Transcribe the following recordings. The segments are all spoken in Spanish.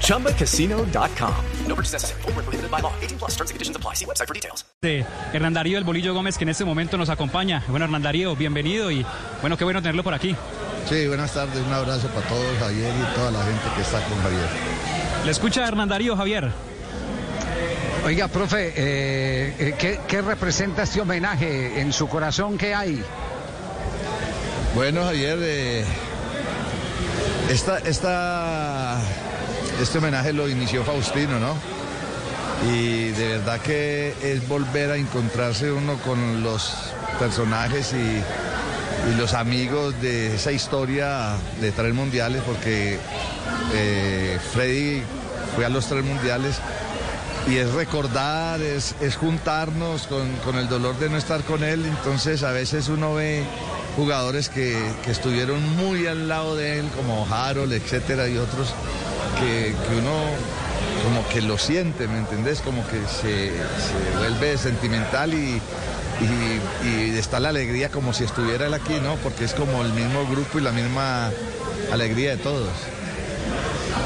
ChumbaCasino.com. No purchase necessary. Full prohibited by law. 18 plus terms and conditions apply. See website for details. de Hernán Darío El Bolillo Gómez, que en este momento nos acompaña. Bueno, Hernán Darío, bienvenido y bueno, qué bueno tenerlo por aquí. Sí, buenas tardes, un abrazo para todos, Javier y toda la gente que está con Javier. Le escucha Hernán Darío, Javier. Oiga, profe, eh, eh, ¿qué, qué representa este homenaje en su corazón? ¿Qué hay? Bueno, Javier, eh, esta, esta, este homenaje lo inició Faustino, ¿no? Y de verdad que es volver a encontrarse uno con los personajes y, los amigos de esa historia de tres mundiales, porque eh, Freddy fue a los tres mundiales y es recordar, es, juntarnos con, con el dolor de no estar con él. Entonces a veces uno ve jugadores que, que estuvieron muy al lado de él, como Harold, etcétera, y otros que, uno como que lo siente, ¿me entendés? Como que se, se vuelve sentimental y, y, y está la alegría como si estuviera él aquí, ¿no? Porque es como el mismo grupo y la misma alegría de todos.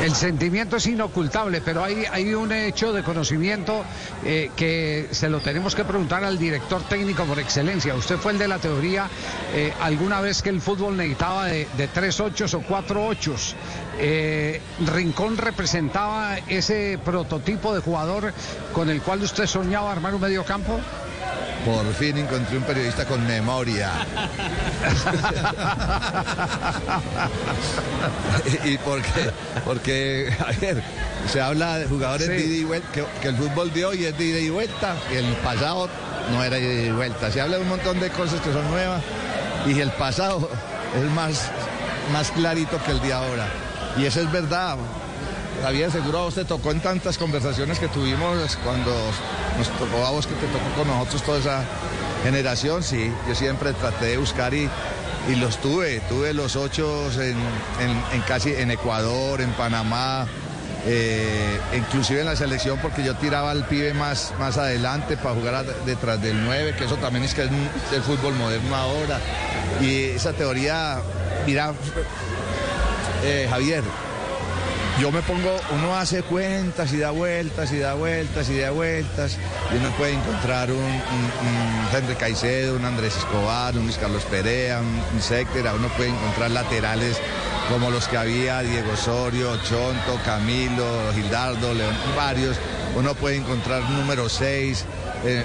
El sentimiento es inocultable, pero hay, un hecho de conocimiento eh, que se lo tenemos que preguntar al director técnico por excelencia. Usted fue el de la teoría eh, alguna vez que el fútbol necesitaba de, de tres ochos o cuatro ochos. Eh, Rincón representaba ese prototipo de jugador con el cual usted soñaba armar un medio campo. Por fin encontré un periodista con memoria. ¿Y por qué? Porque, a ver, se habla de jugadores Sí. de ida y vuelta, que, que el fútbol de hoy es de ida y vuelta, y el pasado no era de ida y vuelta. Se habla de un montón de cosas que son nuevas, y el pasado es más, más clarito que el de ahora. Y eso es verdad. Javier, seguro a vos te tocó en tantas conversaciones que tuvimos cuando nos tocó a vos que te tocó con nosotros toda esa generación, sí. Yo siempre traté de buscar y, y los tuve. Tuve los ocho en, en- casi en Ecuador, en Panamá, eh, inclusive en la selección porque yo tiraba al pibe más, más adelante para jugar detrás del 9, que eso también es que es el fútbol moderno ahora. Y esa teoría, mira, eh, Javier, yo me pongo, uno hace cuentas y da vueltas y da vueltas y da vueltas y uno puede encontrar un, un- Henry Caicedo, un Andrés Escobar, un Luis Carlos Perea, un, Séctera, uno puede encontrar laterales como los que había, Diego Osorio, Chonto, Camilo, Gildardo, León, varios, uno puede encontrar número 6,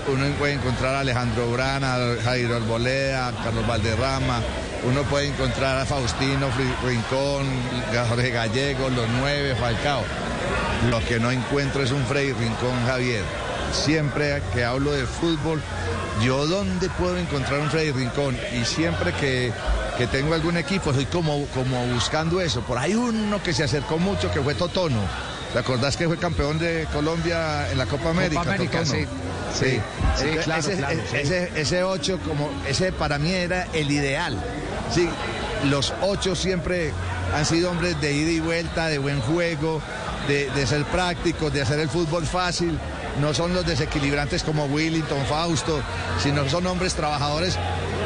uno puede encontrar a Alejandro Brana, Jairo Arboleda, Carlos Valderrama, uno puede encontrar a Faustino Rincón, Jorge Gallego, los nueve, Falcao. Lo que no encuentro es un Freddy Rincón Javier. Siempre que hablo de fútbol, yo dónde puedo encontrar un Freddy Rincón y siempre que, que tengo algún equipo soy como, como buscando eso. Por ahí uno que se acercó mucho que fue Totono. ¿Te acordás que fue campeón de Colombia en la Copa América? América, Totono? sí. Sí, Sí, claro, ese, claro, sí. ese- ese 8 como ese para mí era el ideal. Sí, los ocho siempre han sido hombres de ida y vuelta, de buen juego, de, ser prácticos, de hacer el fútbol fácil. No son los desequilibrantes como Willington, Fausto, sino son hombres trabajadores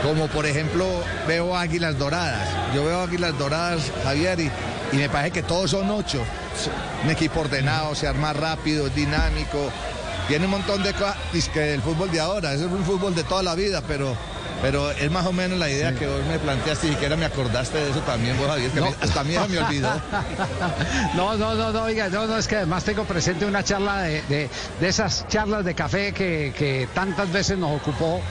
como por ejemplo veo Águilas Doradas. Yo veo Águilas Doradas, Javier, y, me parece que todos son ocho. Un equipo ordenado, se arma rápido, dinámico, tiene un montón de cosas es que el fútbol de ahora, es un fútbol de toda la vida, pero, pero es más o menos la idea que vos me planteaste y siquiera me acordaste de eso también, vos Javier, que No. hasta a mí me olvidó. No, no, no, no, oiga, no, no, es que además tengo presente una charla de, de, de esas charlas de café que, que tantas veces nos ocupó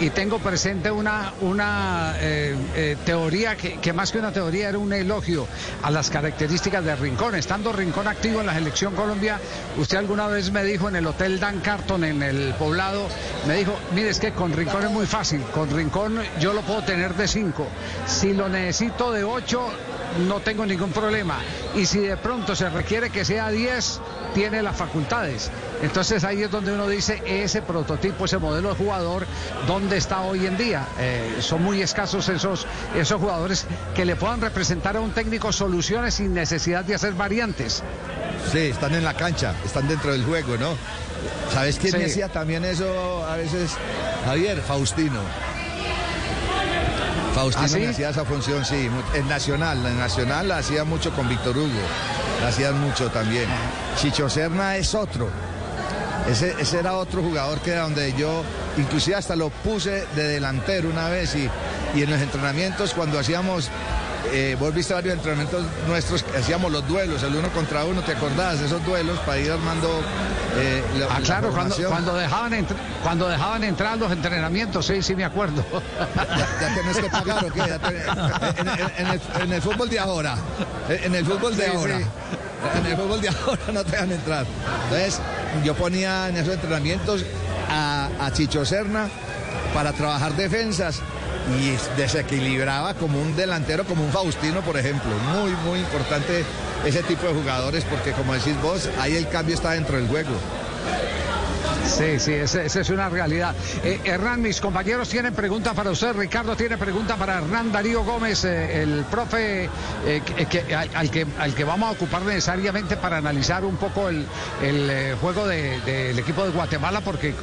y tengo presente una, una eh, eh, teoría que, que más que una teoría era un elogio a las características de Rincón. Estando Rincón activo en la selección Colombia, usted alguna vez me dijo en el Hotel Dan Carton en el poblado, me dijo, mire, es que con Rincón es muy fácil, con Rincón yo lo puedo tener de 5, si lo necesito de 8 no tengo ningún problema. Y si de pronto se requiere que sea 10, tiene las facultades. Entonces ahí es donde uno dice ese prototipo, ese modelo de jugador, ¿dónde está hoy en día? Eh, son muy escasos esos, esos jugadores que le puedan representar a un técnico soluciones sin necesidad de hacer variantes. Sí, están en la cancha, están dentro del juego, ¿no? ¿Sabes quién Sí. decía también eso a veces? Javier, Faustino. Faustino ¿Ah, sí? hacía esa función, sí. En Nacional, en Nacional la hacía mucho con Víctor Hugo. La hacían mucho también. Chicho Serna es otro. Ese, ese era otro jugador que era donde yo, inclusive hasta lo puse de delantero una vez y, y en los entrenamientos cuando hacíamos, eh, vos viste varios entrenamientos nuestros, hacíamos los duelos, el uno contra uno, ¿te acordás? Esos duelos para ir armando eh, la, Ah, la claro, cuando, formación. cuando, dejaban entr- cuando dejaban entrar los entrenamientos, sí, sí me acuerdo. Ya tenés que pagar o qué? En, en- en el, en el fútbol de ahora. En el fútbol de Sí, ahora. sí. En el fútbol de ahora no te dejan entrar. Entonces, yo ponía en esos entrenamientos a, a Chicho Serna para trabajar defensas y desequilibraba como un delantero, como un Faustino, por ejemplo. Muy, muy importante ese tipo de jugadores porque, como decís vos, ahí el cambio está dentro del juego. Sí, sí, esa esa es una realidad. Eh, Hernán, mis compañeros tienen pregunta para usted. Ricardo tiene pregunta para Hernán Darío Gómez, eh, el profe eh, que- al, al que, al que vamos a ocupar necesariamente para analizar un poco el, el, juego de- del equipo de Guatemala, porque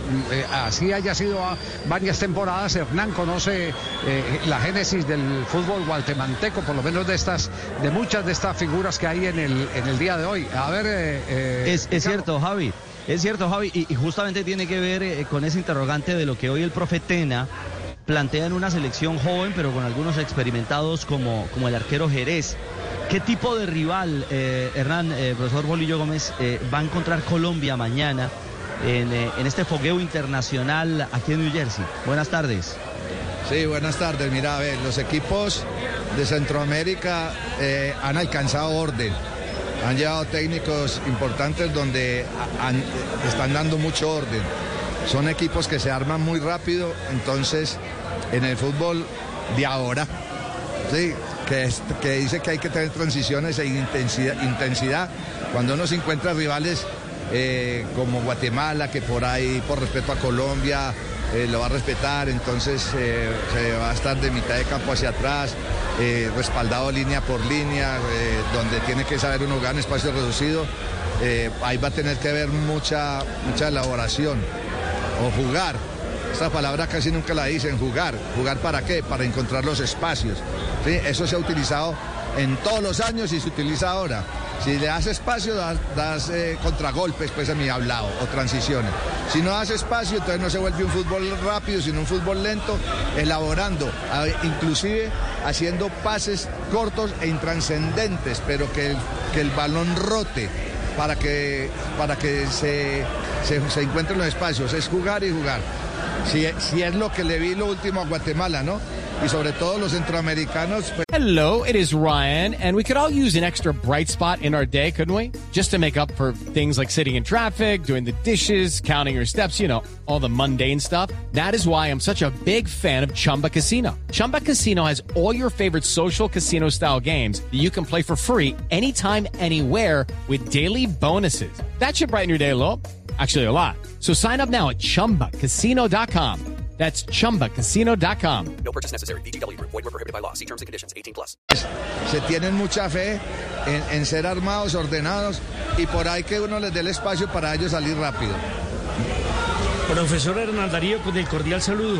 así haya sido varias temporadas. Hernán conoce la génesis del fútbol guatemalteco, por lo menos de estas, de muchas de estas figuras que hay en el, en el día de hoy. A ver, Es, cierto, Javi. Es cierto, Javi, y, justamente tiene que ver eh, con ese interrogante de lo que hoy el profe Tena plantea en una selección joven, pero con algunos experimentados como, como el arquero Jerez. ¿Qué tipo de rival, eh, Hernán, eh, profesor Bolillo Gómez, eh, va a encontrar Colombia mañana en, en este fogueo internacional aquí en New Jersey? Buenas tardes. Sí, buenas tardes. Mira, a ver, los equipos de Centroamérica han alcanzado orden. Han llevado técnicos importantes donde están dando mucho orden. Son equipos que se arman muy rápido, entonces en el fútbol de ahora, sí, que dice que hay que tener transiciones e intensidad, intensidad. Cuando uno se encuentra rivales eh, como Guatemala, que por ahí, por respeto a Colombia, eh, lo va a respetar, entonces eh, se va a estar de mitad de campo hacia atrás, eh, respaldado línea por línea, donde tiene que saber uno en espacio reducido. ahí va a tener que haber mucha, mucha elaboración o jugar. Esta palabra casi nunca la dicen, jugar. ¿Jugar para qué? Para encontrar los espacios. ¿sí? Eso se ha utilizado en todos los años y se utiliza ahora. Si le das espacio, das, eh, contragolpes, pues a mi hablado, o transiciones. Si no das espacio, entonces no se vuelve un fútbol rápido, sino un fútbol lento, elaborando, inclusive haciendo pases cortos e intranscendentes, pero que el, que el balón rote para que, para que se, se encuentren los espacios. Es jugar y jugar. Si, si es lo que le vi lo último a Guatemala, ¿no? Y sobre todo los centroamericanos, pues, Hello, it is Ryan, and we could all use an extra bright spot in our day, couldn't we? Just to make up for things like sitting in traffic, doing the dishes, counting your steps, you know, all the mundane stuff. That is why I'm such a big fan of Chumba Casino. Chumba Casino has all your favorite social casino style games that you can play for free anytime, anywhere with daily bonuses. That should brighten your day a little. Actually, a lot. So sign up now at chumbacasino.com. That's chumbacasino.com. No purchase necessary. VGW Group. Void were prohibited by law. See terms and conditions. 18 plus. se tienen mucha fe en, en ser armados, ordenados, y por ahí que uno les dé el espacio para ellos salir rápido. Profesor Hernán Darío, con el cordial saludo.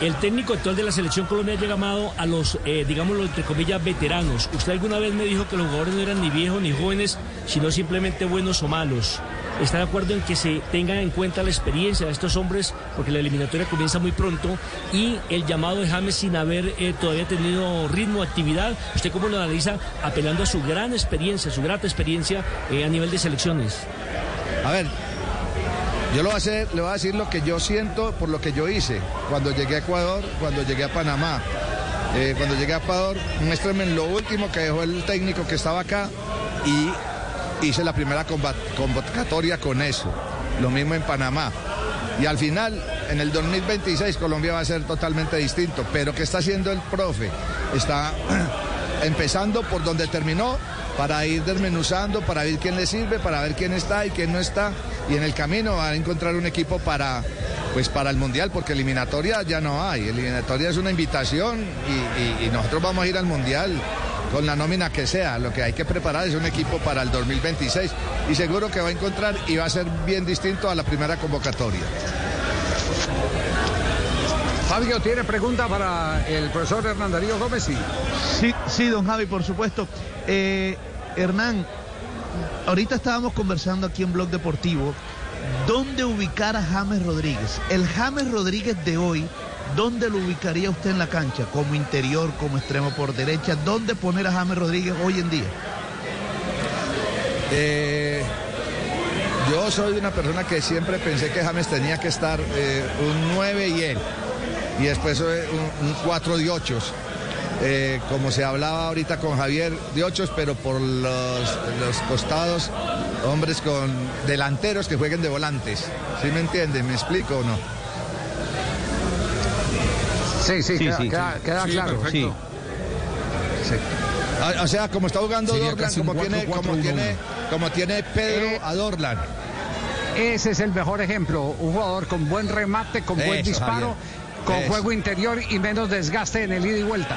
El técnico actual de la selección Colombia ha llamado a los, eh, digámoslo, entre comillas, veteranos. Usted alguna vez me dijo que los jugadores no eran ni viejos ni jóvenes, sino simplemente buenos o malos. ¿Está de acuerdo en que se tenga en cuenta la experiencia de estos hombres, porque la eliminatoria comienza muy pronto, y el llamado de James sin haber eh, todavía tenido ritmo, actividad? ¿Usted cómo lo analiza apelando a su gran experiencia, su grata experiencia eh, a nivel de selecciones? A ver, yo lo voy a hacer, le voy a decir lo que yo siento por lo que yo hice cuando llegué a Ecuador, cuando llegué a Panamá. Eh, cuando llegué a Ecuador, muéstrenme lo último que dejó el técnico que estaba acá y hice la primera convocatoria con eso. Lo mismo en Panamá. Y al final, en el 2026, Colombia va a ser totalmente distinto. Pero ¿qué está haciendo el profe? Está empezando por donde terminó para ir desmenuzando, para ver quién le sirve, para ver quién está y quién no está. Y en el camino va a encontrar un equipo para, pues para el Mundial, porque eliminatoria ya no hay. Eliminatoria es una invitación y nosotros vamos a ir al Mundial con la nómina que sea. Lo que hay que preparar es un equipo para el 2026 y seguro que va a encontrar y va a ser bien distinto a la primera convocatoria. Fabio, ¿tiene pregunta para el profesor Hernán Darío Gómez? Sí. Sí, sí, don Javi, por supuesto. Eh, Hernán, ahorita estábamos conversando aquí en Blog Deportivo, ¿dónde ubicar a James Rodríguez? El James Rodríguez de hoy, ¿dónde lo ubicaría usted en la cancha? Como interior, como extremo por derecha, ¿dónde poner a James Rodríguez hoy en día? Eh, yo soy una persona que siempre pensé que James tenía que estar eh, un 9 y él. Y después eh, un, un 4 de 8. como se hablaba ahorita con Javier, de 8, pero por los, los costados, hombres con delanteros que jueguen de volantes. ¿Sí me entienden? ¿Me explico o no? Sí, sí, Sí, queda, sí, queda- sí. queda Sí, claro. perfecto. Ah, O sea, como está jugando Dorlan, como tiene, 4-4-1-1. como, tiene, como tiene Pedro Eh, a Dorlan. Ese es el mejor ejemplo. Un jugador con buen remate, con buen disparo, Javier. con Eso. juego interior y menos desgaste en el ida y vuelta.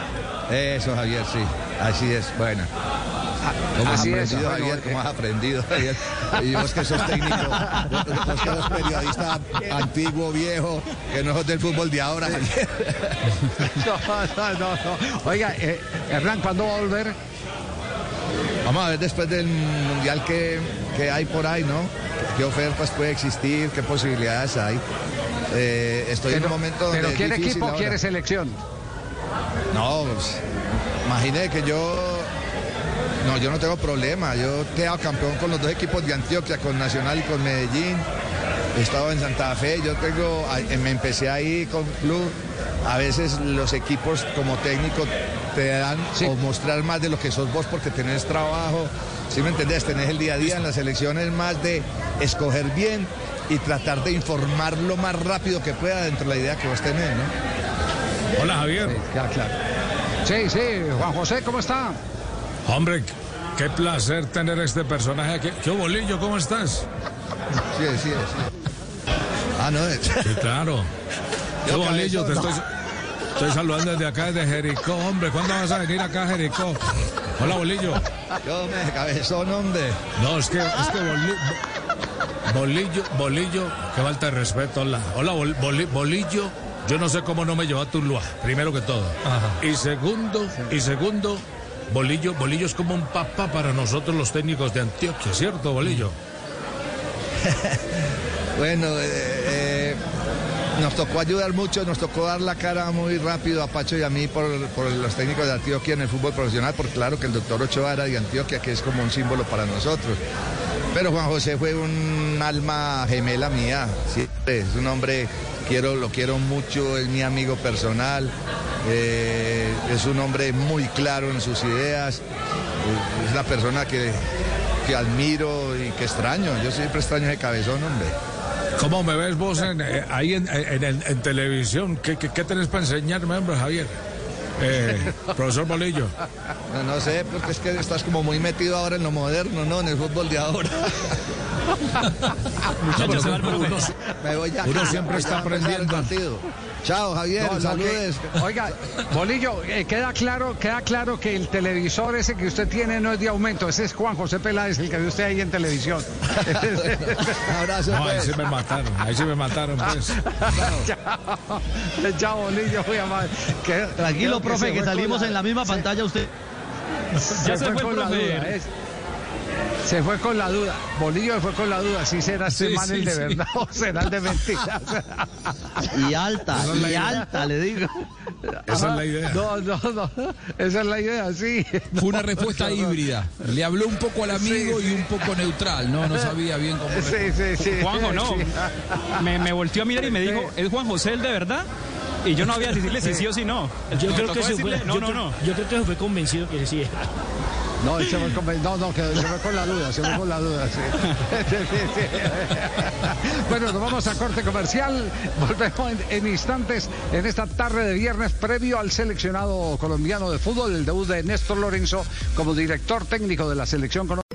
Eso, Javier, sí. Así es. Bueno. ¿Cómo has Así es, aprendido, bueno, Javier? eh. ¿Cómo has aprendido, Javier? Y vos que sos técnico, vos que sos periodista antiguo, viejo, que no sos del fútbol de ahora, Javier. No, no, no, no. Oiga, eh, Hernán, ¿cuándo va a volver? Vamos a ver después del mundial que, que hay por ahí, ¿no? ¿Qué ofertas puede existir? ¿Qué posibilidades hay? Eh, estoy en un momento donde pero es ¿quiere difícil equipo o quiere selección? No, pues, imaginé que yo. No, yo no tengo problema. Yo he quedado campeón con los dos equipos de Antioquia, con Nacional y con Medellín. He estado en Santa Fe. Yo tengo. a- Me empecé ahí con club. A veces los equipos como técnico te dan o mostrar más de lo que sos vos porque tenés trabajo. ¿Sí me entendés? Tenés el día a día en las elecciones más de escoger bien y tratar de informar lo más rápido que pueda dentro de la idea que vos tenés, ¿no? Hola Javier. Queda claro. Sí, sí, Juan José, ¿cómo está? Hombre, qué placer tener este personaje aquí. ¿Qué bolillo? ¿Cómo estás? Sí, sí, sí. Ah, no. es- Sí, claro. ¿Qué Yo, bolillo? Te estoy, estoy saludando desde acá, desde Jericó. Hombre, ¿cuándo vas a venir acá a Jericó? Hola, bolillo. Yo me cabezón, hombre. No, es que, es que boli- bo- bolillo, bolillo, que falta de respeto. Hola, hola bol- boli- bolillo. Yo no sé cómo no me llevó a Tuluá, primero que todo. Y segundo, y segundo, bolillo, bolillo es como un papá para nosotros los técnicos de Antioquia, ¿cierto, bolillo? Bueno, eh, eh, nos tocó ayudar mucho, nos tocó dar la cara muy rápido a Pacho y a mí por, por los técnicos de Antioquia en el fútbol profesional, porque claro que el doctor Ochoa era de Antioquia, que es como un símbolo para nosotros. Pero Juan José fue un alma gemela mía, siempre, es un hombre, quiero, lo quiero mucho, es mi amigo personal, eh, es un hombre muy claro en sus ideas, eh, es la persona que, que admiro y que extraño, yo siempre extraño ese cabezón, hombre. ¿Cómo me ves vos en, eh, ahí en, en- en- en televisión? ¿Qué, qué, qué tenés para enseñarme, hombre, Javier? Eh, profesor Bolillo. No, no sé, porque es que estás como muy metido ahora en lo moderno, ¿no? En el fútbol de ahora. Muchachos, uno, uno- Me voy ya. uno siempre está aprendiendo. Chao, Javier, No, saludes. que- oiga, Bolillo, eh, queda claro, queda claro que el televisor ese que usted tiene no es de aumento, ese es Juan José Peláez, el que ve usted ahí en televisión. Un abrazo, No, ahí pues. sí me mataron, ahí sí me mataron, pues. Chao, Chao, Bolillo, muy amable. Que- Tranquilo, que profe, se que fue salimos la- en la misma se- pantalla usted. Ya se fue, con la profe. Se fue con la duda. Bolillo se fue con la duda. Si será este Sí, man el sí, de sí. verdad o será el de mentiras. Y alta, y alta, le digo. Esa es la idea. No, no, no. Esa es la idea, sí. Fue una respuesta híbrida. Le habló un poco al amigo y un poco neutral. No, no sabía bien cómo. Sí, sí, sí. Juanjo, no. Sí. Me, me volteó a mirar y me dijo, ¿es Juan José el de verdad? Y yo no había decirle si sí o si no. Yo creo que se fue, decirle, no, yo no, creo- no. Yo creo que se fue convencido que sí. No, se me, no, que se me con la duda, se me con la duda. sí. Bueno, nos vamos a corte comercial. Volvemos en, en instantes en esta tarde de viernes previo al seleccionado colombiano de fútbol, el debut de Néstor Lorenzo como director técnico de la selección colombiana.